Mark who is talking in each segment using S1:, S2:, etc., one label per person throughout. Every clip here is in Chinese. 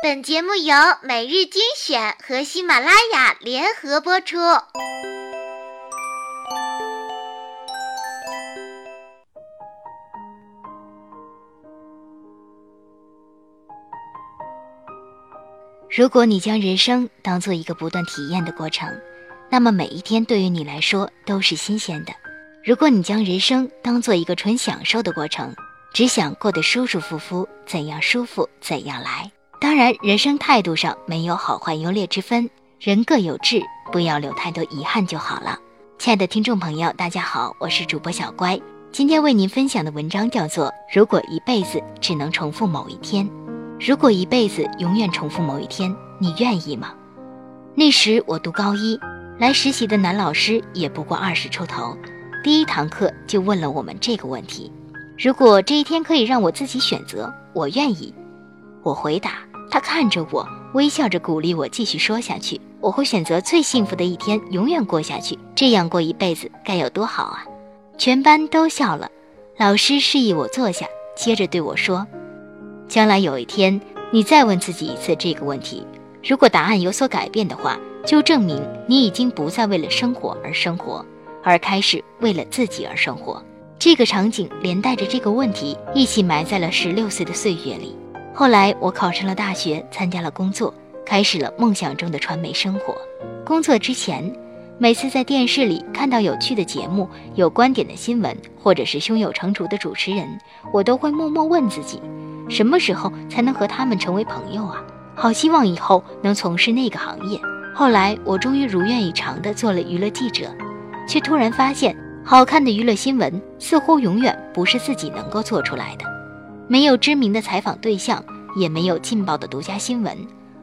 S1: 本节目由每日精选和喜马拉雅联合播出。
S2: 如果你将人生当做一个不断体验的过程，那么每一天对于你来说都是新鲜的。如果你将人生当做一个纯享受的过程，只想过得舒舒服服，怎样舒服怎样来。当然，人生态度上没有好坏优劣之分，人各有志，不要留太多遗憾就好了。亲爱的听众朋友，大家好，我是主播小乖，今天为您分享的文章叫做《如果一辈子只能重复某一天》。如果一辈子永远重复某一天，你愿意吗？那时我读高一，来实习的男老师也不过二十出头，第一堂课就问了我们这个问题：如果这一天可以让我自己选择，我愿意。我回答，他看着我，微笑着鼓励我继续说下去。我会选择最幸福的一天，永远过下去，这样过一辈子该有多好啊！全班都笑了，老师示意我坐下，接着对我说。将来有一天，你再问自己一次这个问题，如果答案有所改变的话，就证明你已经不再为了生活而生活，而开始为了自己而生活。这个场景连带着这个问题一起埋在了十六岁的岁月里。后来我考上了大学，参加了工作，开始了梦想中的传媒生活。工作之前，每次在电视里看到有趣的节目、有观点的新闻，或者是胸有成竹的主持人，我都会默默问自己。什么时候才能和他们成为朋友啊？好希望以后能从事那个行业。后来我终于如愿以偿地做了娱乐记者，却突然发现，好看的娱乐新闻似乎永远不是自己能够做出来的。没有知名的采访对象，也没有劲爆的独家新闻。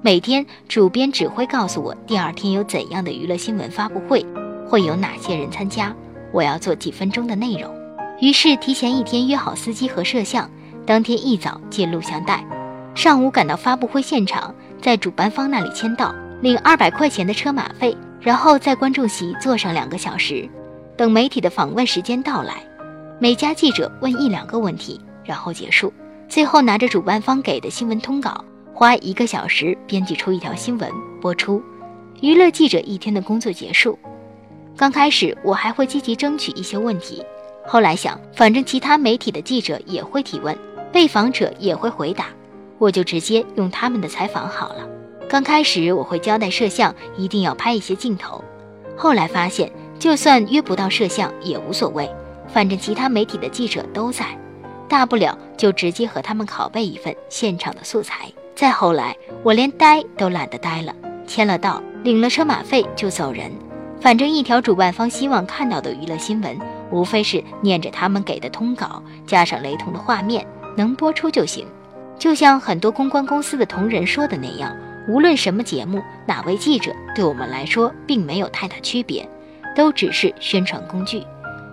S2: 每天主编只会告诉我第二天有怎样的娱乐新闻发布会，会有哪些人参加，我要做几分钟的内容。于是提前一天约好司机和摄像。当天一早借录像带，上午赶到发布会现场，在主办方那里签到，领二百块钱的车马费，然后在观众席坐上两个小时，等媒体的访问时间到来，每家记者问一两个问题，然后结束。最后拿着主办方给的新闻通稿，花一个小时编辑出一条新闻播出。娱乐记者一天的工作结束。刚开始我还会积极争取一些问题，后来想，反正其他媒体的记者也会提问。被访者也会回答，我就直接用他们的采访好了。刚开始我会交代摄像一定要拍一些镜头，后来发现就算约不到摄像也无所谓，反正其他媒体的记者都在，大不了就直接和他们拷贝一份现场的素材。再后来，我连呆都懒得呆了，签了到，领了车马费就走人。反正一条主办方希望看到的娱乐新闻，无非是念着他们给的通稿，加上雷同的画面。能播出就行，就像很多公关公司的同仁说的那样，无论什么节目，哪位记者，对我们来说并没有太大区别，都只是宣传工具，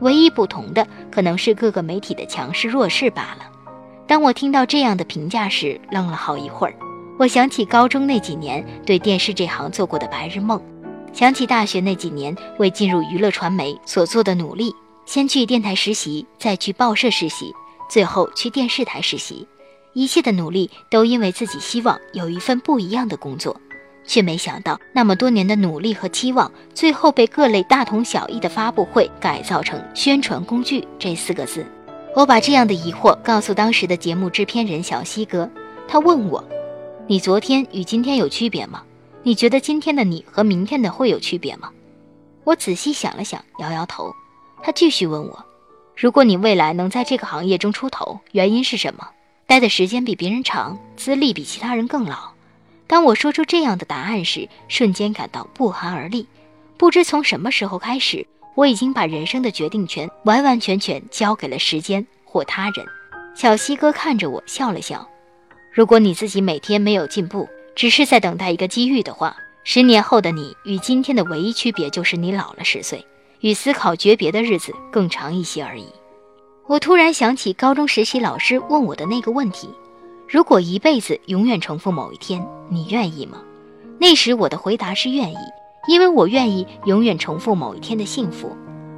S2: 唯一不同的可能是各个媒体的强势弱势罢了。当我听到这样的评价时，愣了好一会儿。我想起高中那几年对电视这行做过的白日梦，想起大学那几年为进入娱乐传媒所做的努力，先去电台实习，再去报社实习。最后去电视台实习，一切的努力都因为自己希望有一份不一样的工作，却没想到那么多年的努力和期望，最后被各类大同小异的发布会改造成宣传工具这四个字。我把这样的疑惑告诉当时的节目制片人小西哥，他问我：“你昨天与今天有区别吗？你觉得今天的你和明天的会有区别吗？”我仔细想了想，摇摇头。他继续问我。如果你未来能在这个行业中出头，原因是什么？待的时间比别人长，资历比其他人更老。当我说出这样的答案时，瞬间感到不寒而栗。不知从什么时候开始，我已经把人生的决定权完完全全交给了时间或他人。小西哥看着我笑了笑。如果你自己每天没有进步，只是在等待一个机遇的话，十年后的你与今天的唯一区别就是你老了十岁。与思考诀别的日子更长一些而已。我突然想起高中实习老师问我的那个问题：如果一辈子永远重复某一天，你愿意吗？那时我的回答是愿意，因为我愿意永远重复某一天的幸福。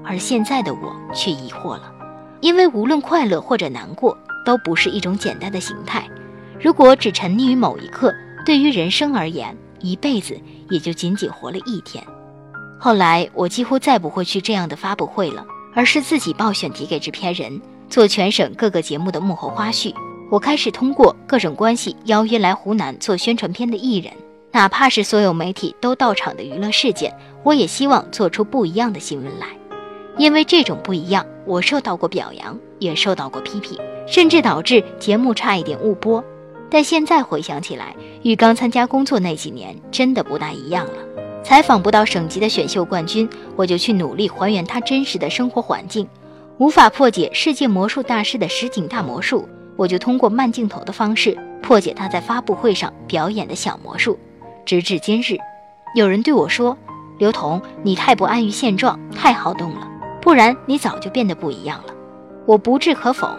S2: 而现在的我却疑惑了，因为无论快乐或者难过，都不是一种简单的形态。如果只沉溺于某一刻，对于人生而言，一辈子也就仅仅活了一天。后来，我几乎再不会去这样的发布会了，而是自己报选题给制片人，做全省各个节目的幕后花絮。我开始通过各种关系邀约来湖南做宣传片的艺人，哪怕是所有媒体都到场的娱乐事件，我也希望做出不一样的新闻来。因为这种不一样，我受到过表扬，也受到过批评，甚至导致节目差一点误播。但现在回想起来，与刚参加工作那几年真的不大一样了。采访不到省级的选秀冠军，我就去努力还原他真实的生活环境；无法破解世界魔术大师的实景大魔术，我就通过慢镜头的方式破解他在发布会上表演的小魔术。直至今日，有人对我说：“刘同，你太不安于现状，太好动了，不然你早就变得不一样了。”我不置可否。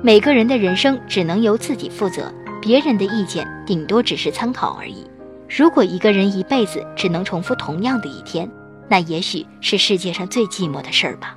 S2: 每个人的人生只能由自己负责，别人的意见顶多只是参考而已。如果一个人一辈子只能重复同样的一天，那也许是世界上最寂寞的事儿吧。